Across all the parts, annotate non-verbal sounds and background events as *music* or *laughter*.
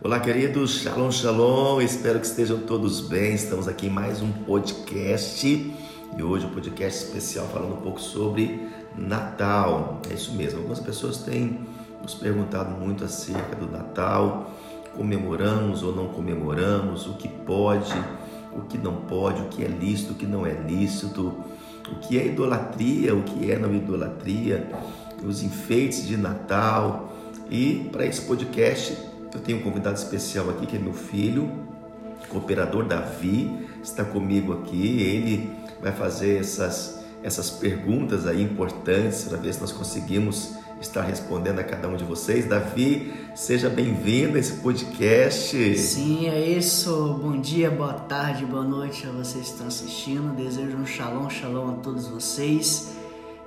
Olá, queridos, shalom, shalom, espero que estejam todos bem. Estamos aqui em mais um podcast. E hoje um podcast especial falando um pouco sobre Natal. É isso mesmo, algumas pessoas têm nos perguntado muito acerca do Natal, comemoramos ou não comemoramos, o que pode, o que não pode, o que é lícito, o que não é lícito, o que é idolatria, o que é não idolatria, os enfeites de Natal. E para esse podcast eu tenho um convidado especial aqui que é meu filho, cooperador Davi, está comigo aqui. Ele vai fazer essas, essas perguntas aí importantes para ver se nós conseguimos estar respondendo a cada um de vocês. Davi, seja bem-vindo a esse podcast. Sim, é isso. Bom dia, boa tarde, boa noite a vocês que estão assistindo. Desejo um shalom, shalom a todos vocês.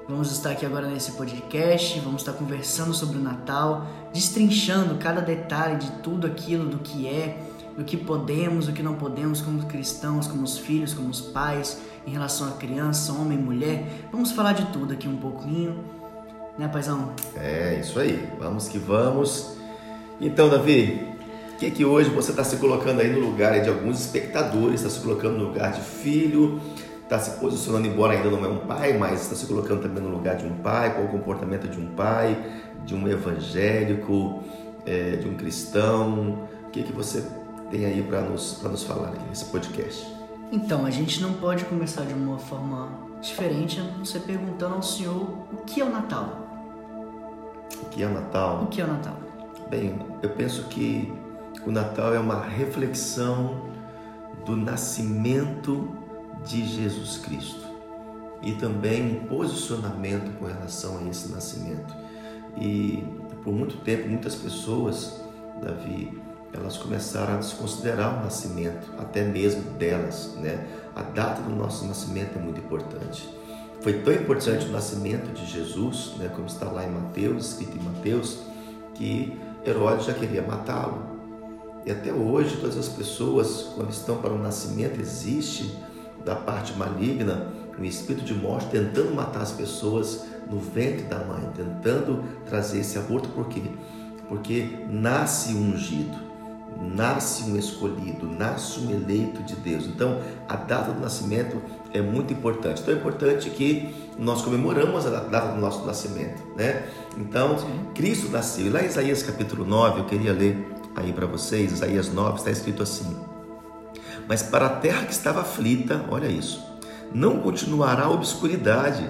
Vamos estar aqui agora nesse podcast, vamos estar conversando sobre o Natal, destrinchando cada detalhe de tudo aquilo do que é, do que podemos, do que não podemos como cristãos, como os filhos, como os pais, em relação a criança, homem, mulher. Vamos falar de tudo aqui um pouquinho, né, paizão? É, isso aí. Vamos que vamos. Então, Davi, o que, que hoje você está se colocando aí no lugar de alguns espectadores, está se colocando no lugar de filho, está se posicionando, embora ainda não é um pai, mas está se colocando também no lugar de um pai, qual o comportamento de um pai, de um evangélico, é, de um cristão. O que, que você tem aí para nos, nos falar aqui nesse podcast? Então, a gente não pode começar de uma forma diferente, você perguntando ao Senhor o que é o Natal. O que é o Natal? O que é o Natal? Bem, eu penso que o Natal é uma reflexão do nascimento de Jesus Cristo e também um posicionamento com relação a esse nascimento. E por muito tempo, muitas pessoas, Davi, elas começaram a desconsiderar o nascimento, até mesmo delas, né? A data do nosso nascimento é muito importante. Foi tão importante o nascimento de Jesus, né, como está lá em Mateus, escrito em Mateus, que Herodes já queria matá-lo. E até hoje, todas as pessoas, quando estão para o nascimento, existe da parte maligna, um espírito de morte tentando matar as pessoas no ventre da mãe, tentando trazer esse aborto, por quê? Porque nasce um ungido, nasce um escolhido, nasce um eleito de Deus. Então, a data do nascimento é muito importante. Então, é importante que nós comemoramos a data do nosso nascimento, né? Então, Cristo nasceu. E lá em Isaías capítulo 9, eu queria ler aí para vocês, Isaías 9, está escrito assim: mas para a terra que estava aflita, olha isso, não continuará a obscuridade.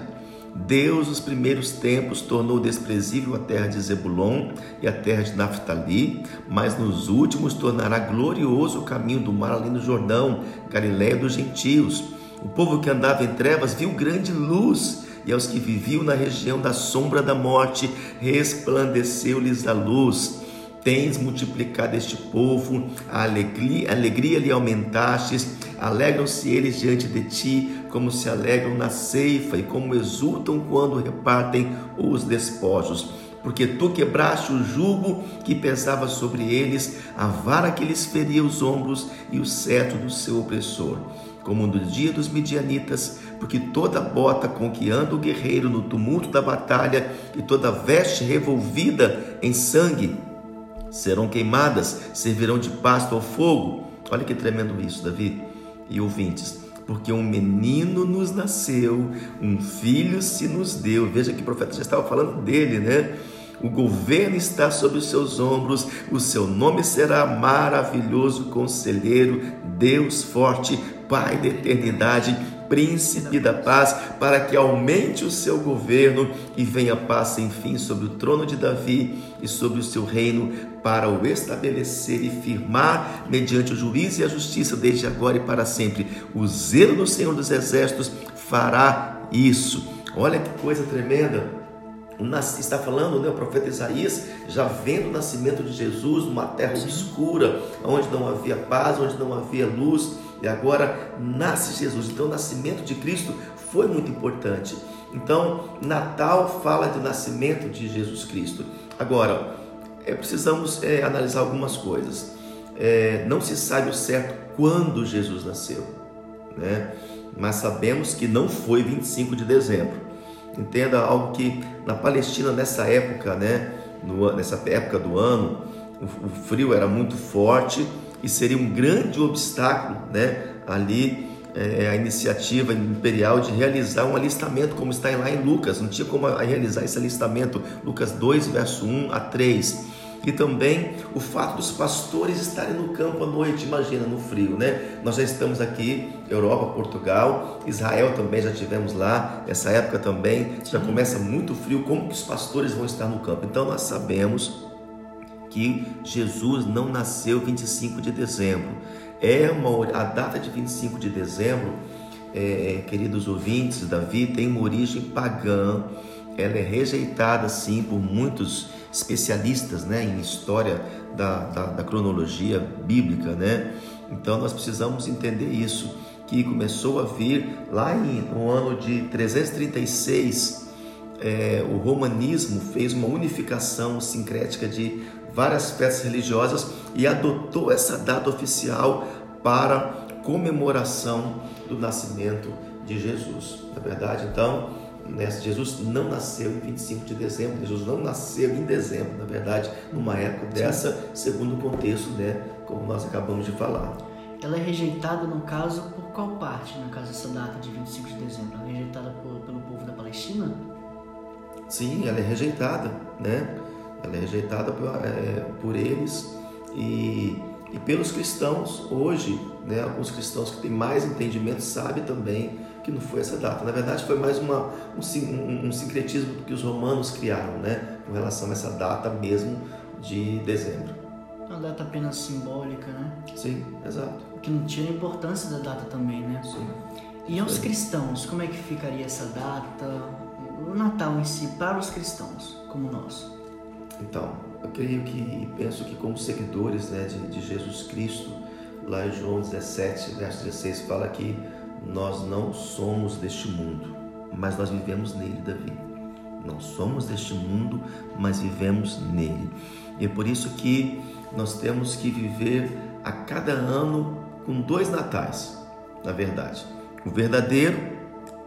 Deus, nos primeiros tempos, tornou desprezível a terra de Zebulon e a terra de Naphtali, mas nos últimos tornará glorioso o caminho do mar além do Jordão, Galiléia dos gentios. O povo que andava em trevas viu grande luz, e aos que viviam na região da sombra da morte resplandeceu-lhes a luz tens multiplicado este povo, a alegria, a alegria lhe aumentastes, alegram-se eles diante de ti, como se alegram na ceifa e como exultam quando repartem os despojos. Porque tu quebraste o jugo que pesava sobre eles, a vara que lhes feria os ombros e o cetro do seu opressor. Como no dia dos midianitas, porque toda bota com que anda o guerreiro no tumulto da batalha e toda veste revolvida em sangue serão queimadas, servirão de pasto ao fogo. Olha que tremendo isso, Davi e ouvintes. Porque um menino nos nasceu, um filho se nos deu. Veja que o profeta já estava falando dele, né? O governo está sobre os seus ombros, o seu nome será maravilhoso conselheiro, Deus forte, Pai da eternidade, príncipe da paz, para que aumente o seu governo e venha paz sem fim sobre o trono de Davi e sobre o seu reino, para o estabelecer e firmar mediante o juízo e a justiça desde agora e para sempre. O zelo do Senhor dos Exércitos fará isso. Olha que coisa tremenda está falando, né, o profeta Isaías, já vendo o nascimento de Jesus numa terra obscura, onde não havia paz, onde não havia luz, e agora nasce Jesus. Então, o nascimento de Cristo foi muito importante. Então, Natal fala do nascimento de Jesus Cristo. Agora, é, precisamos é, analisar algumas coisas. É, não se sabe o certo quando Jesus nasceu, né? mas sabemos que não foi 25 de dezembro. Entenda algo que na Palestina, nessa época, né? No, nessa época do ano, o, o frio era muito forte e seria um grande obstáculo, né? Ali é, a iniciativa imperial de realizar um alistamento, como está lá em Lucas, não tinha como realizar esse alistamento, Lucas 2, verso 1 a 3. E também o fato dos pastores estarem no campo à noite, imagina, no frio, né? Nós já estamos aqui, Europa, Portugal, Israel também já tivemos lá, essa época também já começa muito frio, como que os pastores vão estar no campo? Então nós sabemos que Jesus não nasceu 25 de dezembro. É uma, a data de 25 de dezembro, é, queridos ouvintes, Davi tem uma origem pagã. Ela é rejeitada, sim, por muitos especialistas né, em história da, da, da cronologia bíblica. Né? Então nós precisamos entender isso, que começou a vir lá em, no ano de 336, é, o romanismo fez uma unificação sincrética de várias festas religiosas e adotou essa data oficial para comemoração do nascimento de Jesus. Na verdade, então, Jesus não nasceu em 25 de dezembro, Jesus não nasceu em dezembro, na verdade, numa época dessa, segundo o contexto, né, como nós acabamos de falar. Ela é rejeitada, no caso, por qual parte, no caso, essa data de 25 de dezembro? Ela é rejeitada por, pelo povo da Palestina? Sim, ela é rejeitada, né? Ela é rejeitada por, é, por eles e, e, pelos cristãos hoje, né, alguns cristãos que têm mais entendimento sabem também que não foi essa data. Na verdade, foi mais uma, um, um, sincretismo que os romanos criaram, né, com relação a essa data mesmo de dezembro. Uma data apenas simbólica, né? Sim, exato. Que não tira a importância da data também, né? Sim. E aos cristãos, como é que ficaria essa data, o Natal em si, para os cristãos, como nós? Então, eu creio que e penso que como seguidores né, de, de Jesus Cristo, lá em João 17, verso 16, fala que nós não somos deste mundo, mas nós vivemos nele, Davi. Não somos deste mundo, mas vivemos nele. E é por isso que nós temos que viver a cada ano com dois natais, na verdade. O verdadeiro,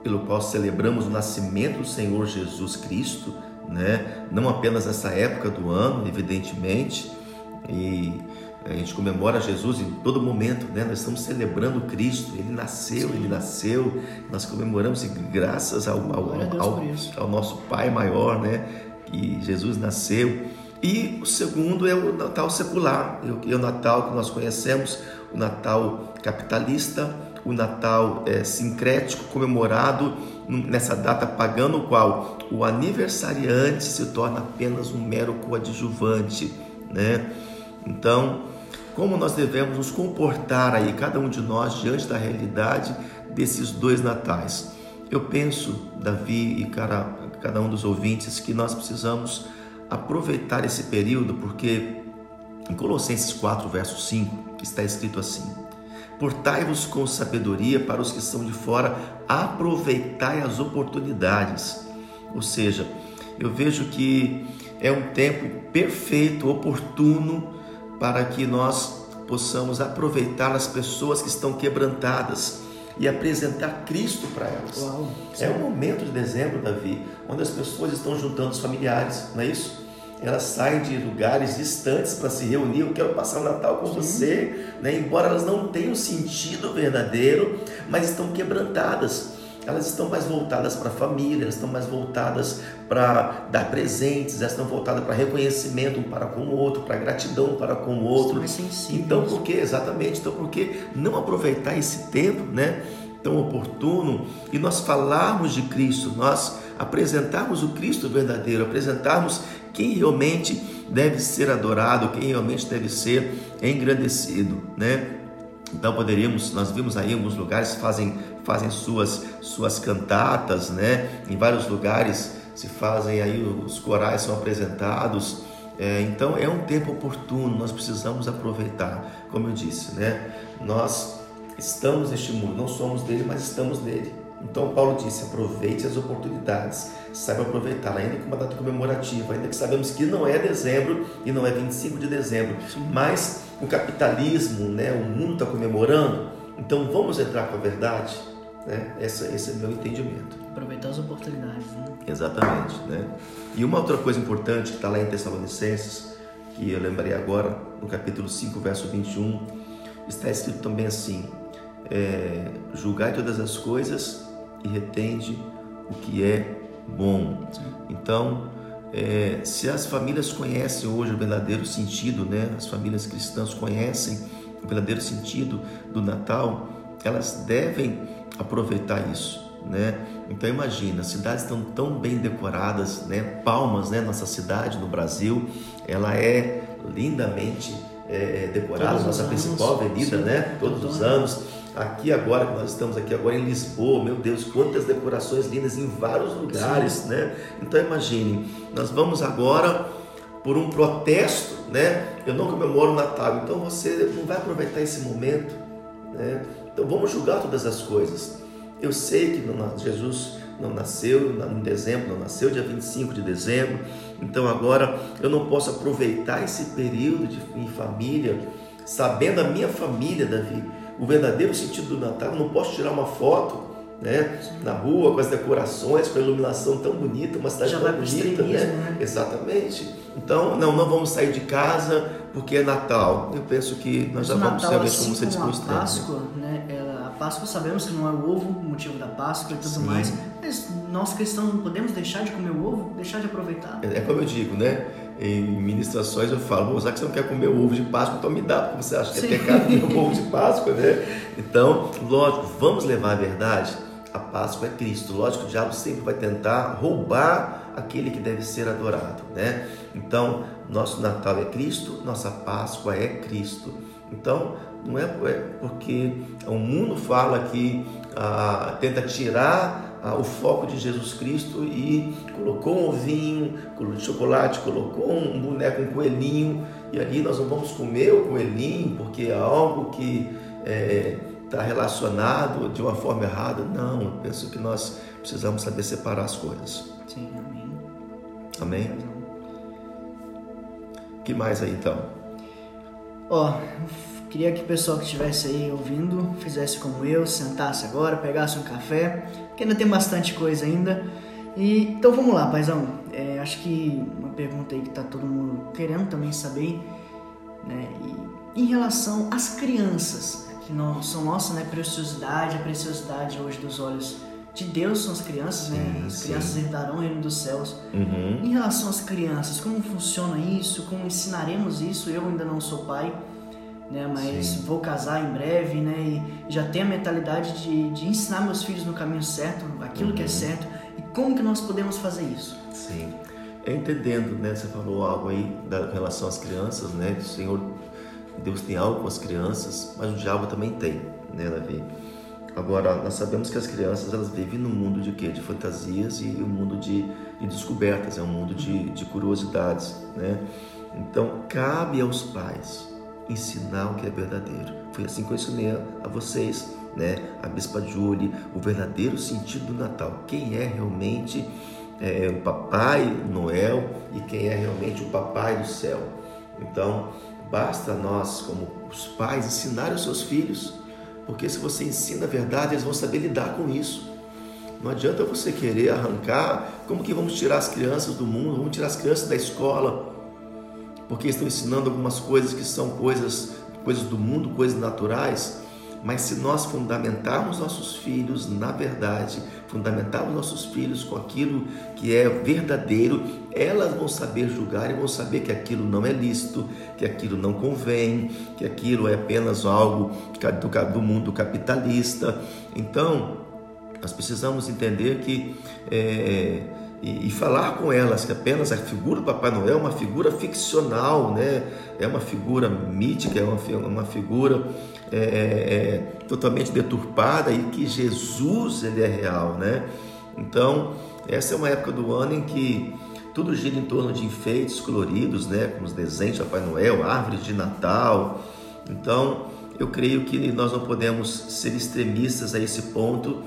pelo qual celebramos o nascimento do Senhor Jesus Cristo, né? não apenas nessa época do ano, evidentemente, e a gente comemora Jesus em todo momento, né? Nós estamos celebrando Cristo, Ele nasceu, Sim. Ele nasceu, nós comemoramos e graças ao, ao, ao, ao, nosso Pai maior, né? Que Jesus nasceu. E o segundo é o Natal secular, é o Natal que nós conhecemos, o Natal capitalista, o Natal é, sincrético, comemorado nessa data pagã, no qual o aniversariante se torna apenas um mero coadjuvante, né? Então, como nós devemos nos comportar aí, cada um de nós, diante da realidade desses dois natais? Eu penso, Davi e cada, cada um dos ouvintes, que nós precisamos aproveitar esse período, porque em Colossenses 4, verso 5, está escrito assim: Portai-vos com sabedoria para os que estão de fora, aproveitai as oportunidades. Ou seja, eu vejo que é um tempo perfeito, oportuno, para que nós possamos aproveitar as pessoas que estão quebrantadas e apresentar Cristo para elas. Uau, é um momento de dezembro, Davi, onde as pessoas estão juntando os familiares, não é isso? elas saem de lugares distantes para se reunir. Eu quero passar o Natal com Sim. você, né? embora elas não tenham sentido verdadeiro, mas estão quebrantadas. Elas estão mais voltadas para a família, elas estão mais voltadas para dar presentes, elas estão voltadas para reconhecimento um para com o outro, para gratidão um para com o outro. Então, por que exatamente? Então, por que não aproveitar esse tempo, né? tão oportuno e nós falarmos de Cristo, nós apresentarmos o Cristo verdadeiro, apresentarmos quem realmente deve ser adorado, quem realmente deve ser engrandecido, né? Então poderíamos, nós vimos aí alguns lugares fazem fazem suas suas cantatas, né? Em vários lugares se fazem aí os corais são apresentados. É, então é um tempo oportuno, nós precisamos aproveitar, como eu disse, né? Nós estamos neste mundo, não somos dele, mas estamos nele. Então Paulo disse: aproveite as oportunidades, saiba aproveitar, ainda com uma data comemorativa, ainda que sabemos que não é dezembro e não é 25 de dezembro, mas o capitalismo, né, o mundo está comemorando, então vamos entrar com a verdade. Né? Esse, esse é o meu entendimento. Aproveitar as oportunidades. Né? Exatamente. Né? E uma outra coisa importante que está lá em Tessalonicenses, que eu lembrei agora, no capítulo 5, verso 21, está escrito também assim: é, julgai todas as coisas e retende o que é bom. Então, é, se as famílias conhecem hoje o verdadeiro sentido, né? As famílias cristãs conhecem o verdadeiro sentido do Natal, elas devem aproveitar isso, né? Então imagina, as cidades estão tão bem decoradas, né? Palmas, né? Nossa cidade no Brasil, ela é lindamente é, decorada, Todos nossa principal avenida, sim, né? Todos os anos aqui agora, que nós estamos aqui agora em Lisboa, meu Deus, quantas decorações lindas em vários lugares, Sim. né? Então imagine, nós vamos agora por um protesto, né? Eu não comemoro o Natal, então você não vai aproveitar esse momento, né? Então vamos julgar todas as coisas. Eu sei que Jesus não nasceu em dezembro, não nasceu dia 25 de dezembro, então agora eu não posso aproveitar esse período de, em família, sabendo a minha família, Davi, o verdadeiro sentido do Natal. Eu não posso tirar uma foto né, na rua com as decorações, com a iluminação tão bonita, uma cidade Já tão bonita, né? né? Exatamente. Então, não, não vamos sair de casa porque é Natal. Eu penso que nós já vamos realmente assim como você disse a Páscoa, né? Ela, a Páscoa sabemos que não é o ovo, o motivo da Páscoa e tudo Sim. mais, mas nós cristãos não podemos deixar de comer o ovo, deixar de aproveitar. É, é como eu digo, né? em ministrações eu falo, já que você não quer comer ovo de Páscoa, então me dá, porque você acha que Sim. é pecado comer *laughs* ovo de Páscoa, né? Então, lógico, vamos levar a verdade. A Páscoa é Cristo. Lógico que o diabo sempre vai tentar roubar aquele que deve ser adorado, né? Então, nosso Natal é Cristo, nossa Páscoa é Cristo. Então, não é, é porque o mundo fala que ah, tenta tirar o foco de Jesus Cristo e colocou um ovinho de chocolate, colocou um boneco, um coelhinho, e ali nós não vamos comer o coelhinho porque é algo que está é, tá relacionado de uma forma errada. Não, penso que nós precisamos saber separar as coisas. Sim, amém. Que mais aí então? Ó, oh, queria que o pessoal que estivesse aí ouvindo fizesse como eu, sentasse agora, pegasse um café porque ainda tem bastante coisa ainda. E, então vamos lá, paizão. É, acho que uma pergunta aí que tá todo mundo querendo também saber, né? E, em relação às crianças, que não, são nossa né, preciosidade, a preciosidade hoje dos olhos de Deus são as crianças, né? sim? As sim. crianças herdarão o reino dos céus. Uhum. Em relação às crianças, como funciona isso? Como ensinaremos isso? Eu ainda não sou pai né? Mas Sim. vou casar em breve, né? E já tenho a mentalidade de, de ensinar meus filhos no caminho certo, aquilo uhum. que é uhum. certo. E como que nós podemos fazer isso? Sim. Entendendo, né? Você falou algo aí da relação às crianças, né? O Senhor, Deus tem algo com as crianças, mas o diabo também tem, né, Davi? Agora, nós sabemos que as crianças elas vivem num mundo de quê? De fantasias e um mundo de, de descobertas, é um mundo de, de curiosidades, né? Então, cabe aos pais ensinar o que é verdadeiro. Foi assim que eu ensinei a vocês, né? A Bispa Julie, o verdadeiro sentido do Natal. Quem é realmente é, o Papai Noel e quem é realmente o Papai do céu. Então, basta nós, como os pais, ensinar os seus filhos, porque se você ensina a verdade, eles vão saber lidar com isso. Não adianta você querer arrancar, como que vamos tirar as crianças do mundo, vamos tirar as crianças da escola, porque estão ensinando algumas coisas que são coisas, coisas do mundo, coisas naturais. Mas se nós fundamentarmos nossos filhos na verdade, fundamentarmos nossos filhos com aquilo que é verdadeiro, elas vão saber julgar e vão saber que aquilo não é lícito, que aquilo não convém, que aquilo é apenas algo do, mundo capitalista. Então, nós precisamos entender que é, e, e, falar com elas que apenas a figura do Papai Noel é uma figura ficcional, né? é uma figura mítica, é uma, uma figura é, é, é, totalmente deturpada e que Jesus ele é real. Né? Então, essa é uma época do ano em que tudo gira em torno de enfeites coloridos, né? como os desenhos de Papai Noel, árvores de Natal. Então, eu creio que nós não podemos ser extremistas a esse ponto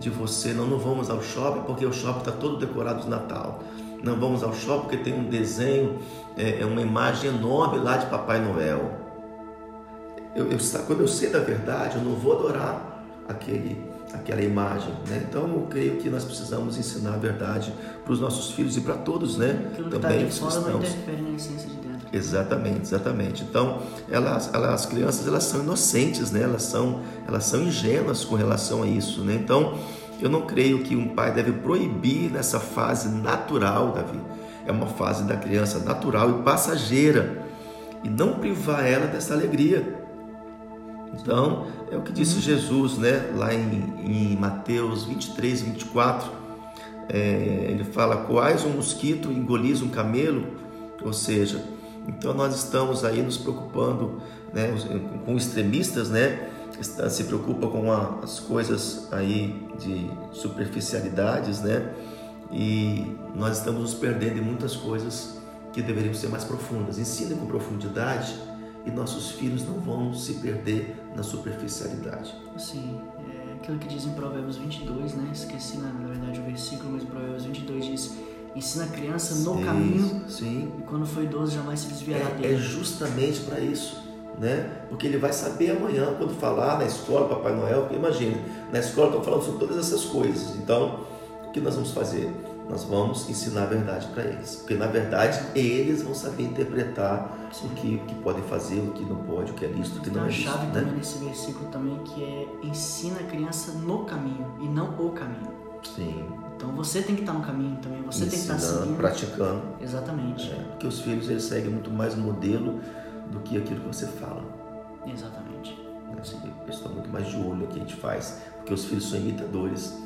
de você, não, não vamos ao shopping porque o shopping está todo decorado de Natal. Não vamos ao shopping porque tem um desenho, é, é uma imagem enorme lá de Papai Noel. Eu, eu, quando eu sei da verdade, eu não vou adorar aquele, aquela imagem. Né? Então eu creio que nós precisamos ensinar a verdade para os nossos filhos e para todos, né? Aquilo que está de fora não interfere na essência de dentro. Exatamente, exatamente. Então, elas, elas, as crianças elas são inocentes, né? Elas são, elas são ingênuas com relação a isso, né? Então, eu não creio que um pai deve proibir nessa fase natural, Davi. É uma fase da criança natural e passageira e não privar ela dessa alegria. Então, é o que disse uhum. Jesus, né? Lá em, em Mateus 23, 24, é, ele fala: Quais um mosquito engolis um camelo? Ou seja, então nós estamos aí nos preocupando né, com extremistas, né? Se preocupa com a, as coisas aí de superficialidades, né? E nós estamos nos perdendo em muitas coisas que deveriam ser mais profundas. Ensine com profundidade e nossos filhos não vão se perder na superficialidade. Sim, é aquilo que diz em Provérbios 22, né? Esqueci na, na verdade o versículo, mas Provérbios 22 diz ensina a criança no sim, caminho sim. e quando for idoso jamais se desviará é, dele. É justamente para isso, né? Porque ele vai saber amanhã quando falar na escola Papai Noel, imagina, na escola estão falando sobre todas essas coisas. Então, o que nós vamos fazer? Nós vamos ensinar a verdade para eles, porque na verdade eles vão saber interpretar Sim. o que, o que podem fazer, o que não pode, o que é lícito, o que não é lícito. Tem uma chave né? também nesse versículo também que é ensina a criança no caminho e não o caminho. Sim. Então você tem que estar no caminho também, você Ensinando, tem que estar seguindo. praticando. Exatamente. É, porque os filhos eles seguem muito mais o modelo do que aquilo que você fala. Exatamente. Eles estão muito mais de olho no que a gente faz, porque os filhos são imitadores,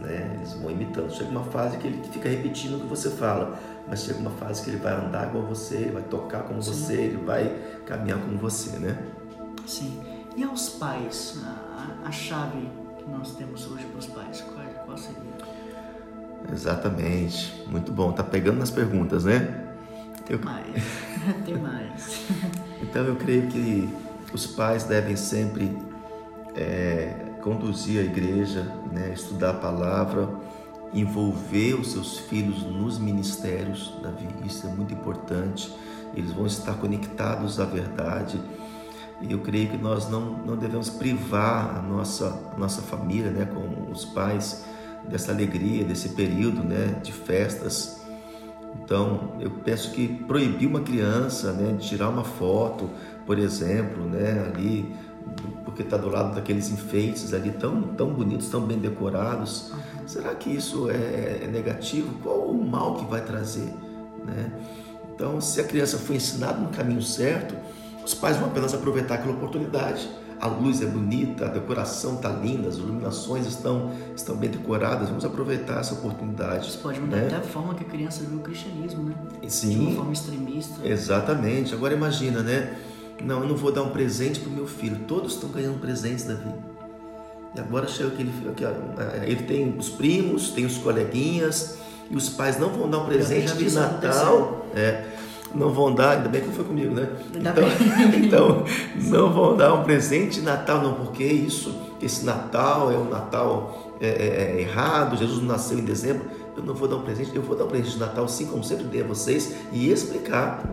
né? Eles vão imitando. Chega uma fase que ele fica repetindo o que você fala, mas chega uma fase que ele vai andar igual você, ele vai tocar como Sim. você, ele vai caminhar como você, né? Sim. E aos pais, a, a chave que nós temos hoje para os pais, qual, qual seria? Exatamente. Muito bom. Tá pegando nas perguntas, né? Eu... Mais. Tem mais. *laughs* *laughs* então eu creio que os pais devem sempre é, conduzir a igreja, né, estudar a palavra, envolver os seus filhos nos ministérios, Davi. Isso é muito importante. Eles vão estar conectados à verdade. E eu creio que nós não, não devemos privar a nossa, a nossa família, né, com os pais, dessa alegria, desse período né, de festas. Então, eu penso que proibir uma criança né, de tirar uma foto, por exemplo, né, ali, porque está do lado daqueles enfeites ali tão, tão bonitos, tão bem decorados, será que isso é, é negativo? Qual o mal que vai trazer? Né? Então, se a criança foi ensinada no caminho certo, os pais vão apenas aproveitar aquela oportunidade a luz é bonita, a decoração está linda, as iluminações estão, estão bem decoradas. Vamos aproveitar essa oportunidade. Isso pode mudar né? até a forma que a criança vê o cristianismo, né? Sim. De uma forma extremista. Exatamente. Agora imagina, né? Não, eu não vou dar um presente para o meu filho. Todos estão ganhando presentes da vida. E agora chega aquele ele tem os primos, tem os coleguinhas e os pais não vão dar um presente de Natal. É, não vão dar, ainda bem que foi comigo, né? Então, *laughs* então, não vão dar um presente de Natal, não, porque isso, esse Natal é um Natal é, é, é, errado, Jesus não nasceu em dezembro, eu não vou dar um presente, eu vou dar um presente de Natal, assim como sempre dei a vocês, e explicar.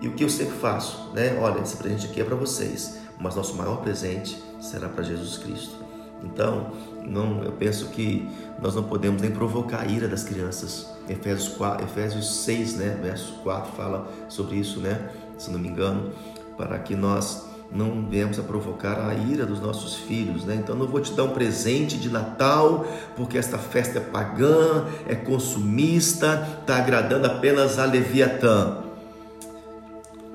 E o que eu sempre faço, né? Olha, esse presente aqui é para vocês, mas nosso maior presente será para Jesus Cristo. Então, não, eu penso que nós não podemos nem provocar a ira das crianças. Efésios, 4, Efésios 6, né, verso 4 fala sobre isso, né, se não me engano, para que nós não venhamos a provocar a ira dos nossos filhos, né? Então não vou te dar um presente de Natal, porque esta festa é pagã, é consumista, está agradando apenas a Leviatã.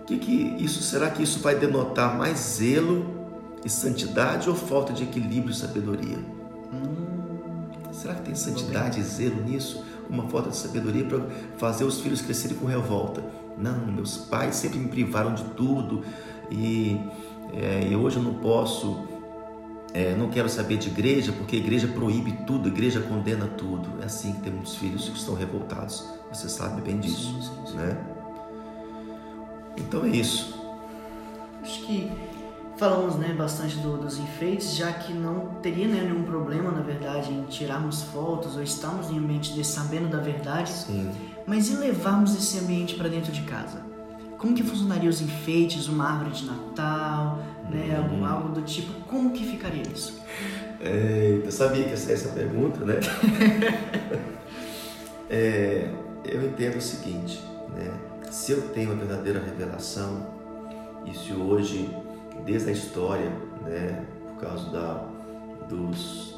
Que que isso será que isso vai denotar mais zelo e santidade ou falta de equilíbrio e sabedoria? Hum, será que tem santidade e zelo nisso? Uma falta de sabedoria para fazer os filhos crescerem com revolta? Não, meus pais sempre me privaram de tudo e, é, e hoje eu não posso, é, não quero saber de igreja porque a igreja proíbe tudo, a igreja condena tudo. É assim que tem muitos filhos que estão revoltados. Você sabe bem disso, sim, sim, sim. né? Então é isso. Acho que Falamos né, bastante do, dos enfeites, já que não teria né, nenhum problema, na verdade, em tirarmos fotos ou estarmos em ambiente de sabendo da verdade. Sim. Mas e levarmos esse ambiente para dentro de casa? Como que funcionaria os enfeites, uma árvore de Natal, né, uhum. algo, algo, do tipo? Como que ficaria isso? É, eu sabia que essa, essa pergunta, né? *laughs* é, eu entendo o seguinte, né? se eu tenho a verdadeira revelação e se hoje, desde a história, né, por causa da, dos,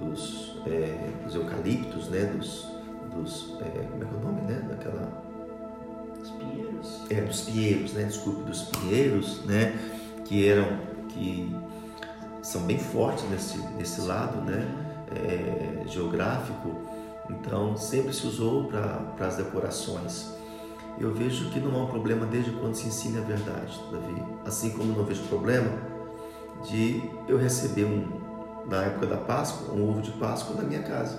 dos, é, dos eucaliptos, né, dos, dos é, como é que é o nome, né, daquela Os pinheiros. é, dos pinheiros, né? Desculpe, dos pinheiros, né? Que eram, que são bem fortes nesse, nesse lado, né? É, geográfico. Então, sempre se usou para as decorações. Eu vejo que não há um problema desde quando se ensina a verdade, Davi. Assim como não vejo problema de eu receber um, na época da Páscoa, um ovo de Páscoa na minha casa.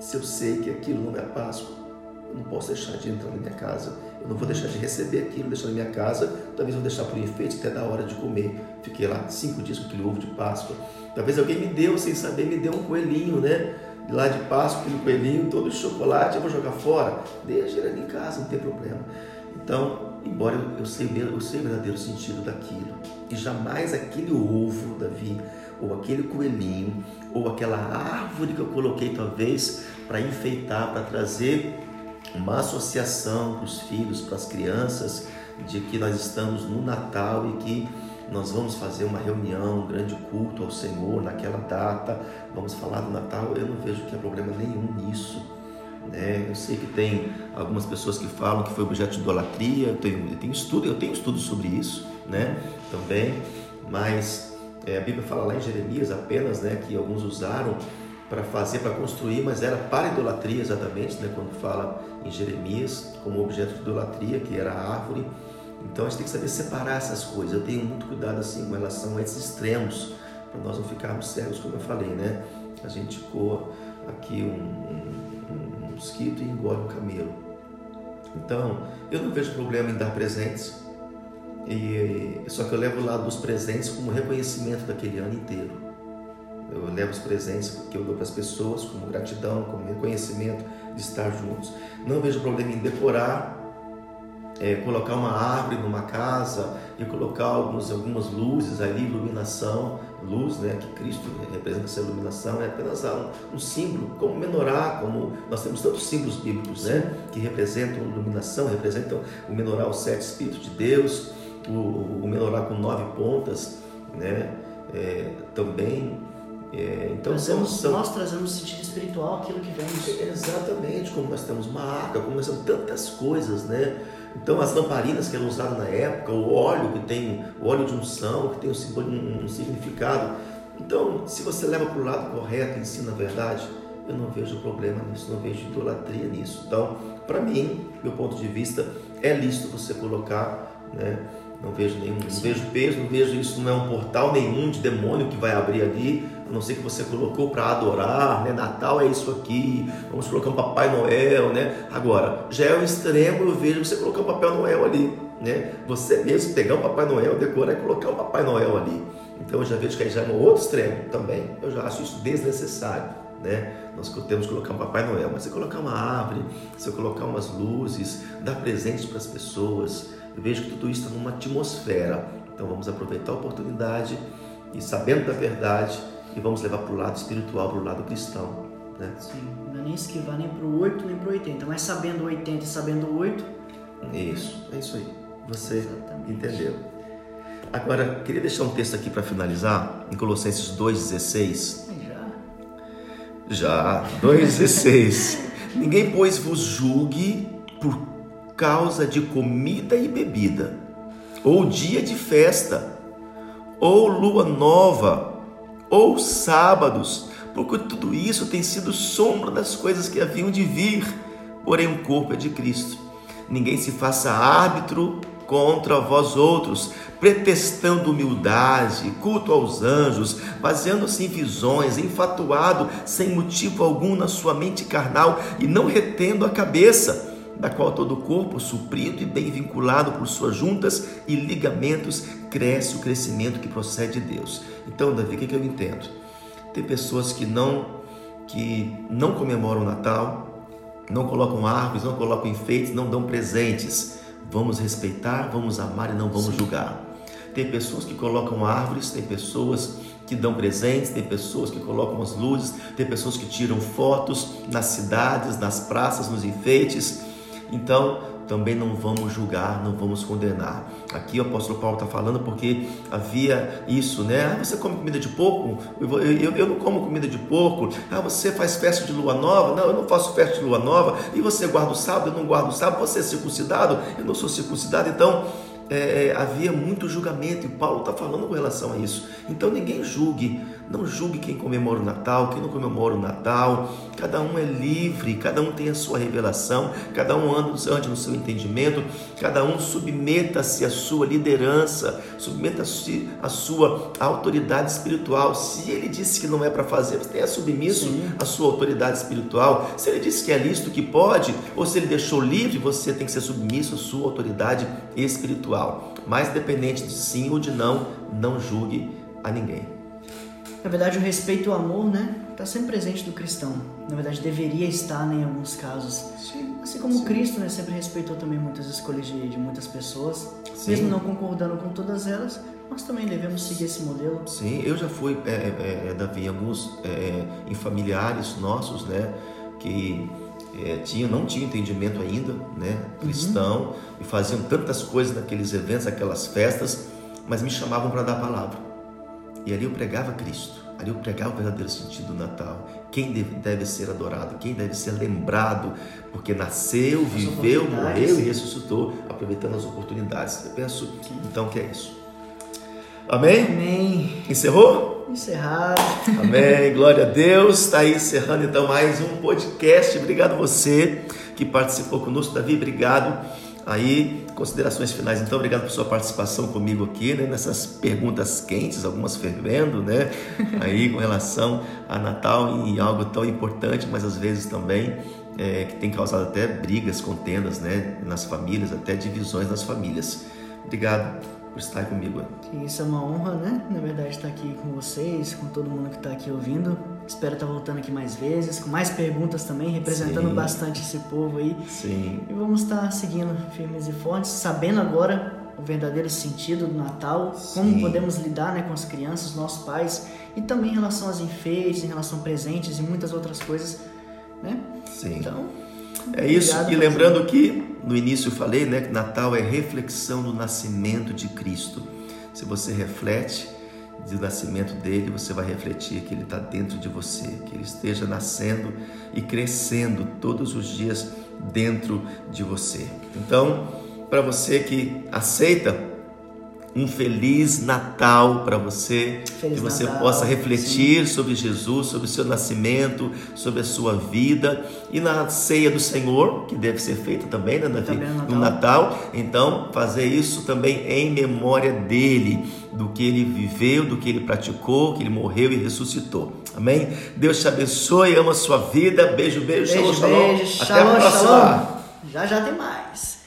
Se eu sei que aquilo não é Páscoa, eu não posso deixar de entrar na minha casa. Eu não vou deixar de receber aquilo, deixar na minha casa. Talvez vou deixar por enfeite até da hora de comer. Fiquei lá cinco dias com aquele ovo de Páscoa. Talvez alguém me deu, sem saber, me deu um coelhinho, né? Lá de Páscoa, aquele coelhinho todo de chocolate, eu vou jogar fora. Deixa ele ali em casa, não tem problema. Então, embora eu, sei, eu sei o verdadeiro sentido daquilo, e jamais aquele ovo, Davi, ou aquele coelhinho, ou aquela árvore que eu coloquei talvez para enfeitar, para trazer uma associação para os filhos, para as crianças, de que nós estamos no Natal e que nós vamos fazer uma reunião, um grande culto ao Senhor naquela data, vamos falar do Natal. Eu não vejo que há problema nenhum nisso. Né? Eu sei que tem algumas pessoas que falam que foi objeto de idolatria, eu tenho, eu tenho estudo, eu tenho estudo sobre isso, né? Também, mas é, a Bíblia fala lá em Jeremias apenas, né, que alguns usaram para fazer, para construir, mas era para idolatria exatamente, né? Quando fala em Jeremias como objeto de idolatria, que era a árvore. Então a gente tem que saber separar essas coisas. Eu tenho muito cuidado assim com relação a esses extremos, para nós não ficarmos cegos, como eu falei, né? A gente coa aqui um, um, um mosquito e engole um camelo. Então, eu não vejo problema em dar presentes, e, só que eu levo o lado dos presentes como reconhecimento daquele ano inteiro. Eu levo os presentes que eu dou para as pessoas como gratidão, como reconhecimento de estar juntos. Não vejo problema em decorar, é, colocar uma árvore numa casa e colocar alguns, algumas luzes ali, iluminação, luz, né, que Cristo representa essa iluminação, é apenas um, um símbolo, como menorá, como nós temos tantos símbolos bíblicos, né, que representam iluminação, representam o menorá, os sete espíritos de Deus, o, o menorá com nove pontas, né, é, também é, então são, são... nós trazemos sentido espiritual aquilo que vemos. Exatamente, como nós temos uma arca, como nós temos tantas coisas, né? Então as lamparinas que eram usadas na época, o óleo que tem, o óleo de unção, que tem um, um significado. Então, se você leva para o lado correto ensina a verdade, eu não vejo problema nisso, não vejo idolatria nisso. Então, para mim, meu ponto de vista, é lícito você colocar, né? Não vejo nenhum, não vejo peso, não vejo isso, não é um portal nenhum de demônio que vai abrir ali, a não ser que você colocou para adorar, né? Natal é isso aqui, vamos colocar um Papai Noel, né? Agora, já é o extremo, eu vejo você colocar um Papai Noel ali, né? Você mesmo pegar um Papai Noel, decorar e colocar um Papai Noel ali. Então eu já vejo que aí já é no outro extremo também. Eu já acho isso desnecessário, né? Nós temos que colocar um Papai Noel, mas você colocar uma árvore, você colocar umas luzes, dar presentes para as pessoas, eu vejo que tudo isso está numa atmosfera. Então vamos aproveitar a oportunidade e sabendo da verdade e vamos levar para o lado espiritual, para o lado cristão. Né? Sim, não é nem esquivar nem para o 8 nem para o 80, mas sabendo o 80 e sabendo o 8. Isso, é isso aí. Você Exatamente. entendeu. Agora, queria deixar um texto aqui para finalizar, em Colossenses 2,16. Já. Já, 2,16. *laughs* Ninguém, pois, vos julgue por causa de comida e bebida, ou dia de festa, ou lua nova, ou sábados, porque tudo isso tem sido sombra das coisas que haviam de vir, porém o corpo é de Cristo. Ninguém se faça árbitro contra vós outros, pretextando humildade, culto aos anjos, baseando-se em visões, enfatuado sem motivo algum na sua mente carnal e não retendo a cabeça, da qual todo o corpo, suprido e bem vinculado por suas juntas e ligamentos, cresce o crescimento que procede de Deus. Então, Davi, o que, que eu entendo? Tem pessoas que não que não comemoram o Natal, não colocam árvores, não colocam enfeites, não dão presentes. Vamos respeitar, vamos amar e não vamos julgar. Tem pessoas que colocam árvores, tem pessoas que dão presentes, tem pessoas que colocam as luzes, tem pessoas que tiram fotos nas cidades, nas praças, nos enfeites. Então, também não vamos julgar, não vamos condenar. Aqui o apóstolo Paulo está falando porque havia isso, né? Ah, você come comida de porco? Eu, eu, eu, não como comida de porco. Ah, você faz festa de lua nova? Não, eu não faço festa de lua nova. E você guarda o sábado? Eu não guardo o sábado. Você é circuncidado? Eu não sou circuncidado. Então, é, é havia muito julgamento e Paulo está falando com relação a isso. Então, ninguém julgue não julgue quem comemora o Natal, quem não comemora o Natal. Cada um é livre, cada um tem a sua revelação, cada um ande no seu entendimento, cada um submeta-se à sua liderança, submeta-se à sua autoridade espiritual. Se ele disse que não é para fazer, você tenha submisso Sim. à sua autoridade espiritual. Se ele disse que é lícito, que pode, ou se ele deixou livre, você tem que ser submisso à sua autoridade espiritual. Mas dependente de sim ou de não, não julgue a ninguém. Na verdade, o respeito e o amor, né, está sempre presente do cristão. Na verdade, deveria estar né, em alguns casos. Sim, assim como sim. Cristo, né, sempre respeitou também muitas escolhas de, de muitas pessoas, sim. mesmo não concordando com todas elas, nós também devemos seguir esse modelo. Sim, eu já fui, é, é, é Davi, em alguns é, em familiares nossos, né, que é, tinha, não tinha entendimento ainda, né, cristão, uhum. e faziam tantas coisas naqueles eventos, aquelas festas, mas me chamavam para dar a palavra. E ali eu pregava Cristo, ali eu pregava o verdadeiro sentido do Natal. Quem deve, deve ser adorado, quem deve ser lembrado, porque nasceu, as viveu, morreu e ressuscitou, aproveitando as oportunidades. Eu penso então que é isso. Amém? Amém. Encerrou? Encerrado. *laughs* Amém. Glória a Deus. Está aí encerrando então mais um podcast. Obrigado você que participou conosco, Davi. Obrigado. Aí, considerações finais. Então, obrigado por sua participação comigo aqui, né, nessas perguntas quentes, algumas fervendo, né? *laughs* Aí, com relação a Natal e algo tão importante, mas às vezes também é, que tem causado até brigas, contendas, né, nas famílias, até divisões nas famílias. Obrigado por estar comigo. Isso é uma honra, né? Na verdade, estar aqui com vocês, com todo mundo que está aqui ouvindo. Espero estar voltando aqui mais vezes, com mais perguntas também, representando Sim. bastante esse povo aí. Sim. E vamos estar seguindo firmes e fortes, sabendo agora o verdadeiro sentido do Natal, Sim. como podemos lidar né, com as crianças, nossos pais, e também em relação aos enfeites, em relação a presentes e muitas outras coisas, né? Sim. Então, é isso. E lembrando que no início eu falei, né, que Natal é reflexão do nascimento de Cristo. Se você reflete do nascimento dele, você vai refletir que ele está dentro de você, que ele esteja nascendo e crescendo todos os dias dentro de você. Então, para você que aceita um feliz Natal para você, feliz que você Natal, possa refletir sim. sobre Jesus, sobre o seu nascimento, sobre a sua vida e na ceia do Senhor, que deve ser feita também, né, Davi? Também no, Natal. no Natal. Então, fazer isso também em memória dele, do que ele viveu, do que ele praticou, que ele morreu e ressuscitou. Amém? Deus te abençoe, ama a sua vida. Beijo, beijo, beijo shalom, shalom. Beijo, Até shalom, a próxima. Shalom. Já já tem mais.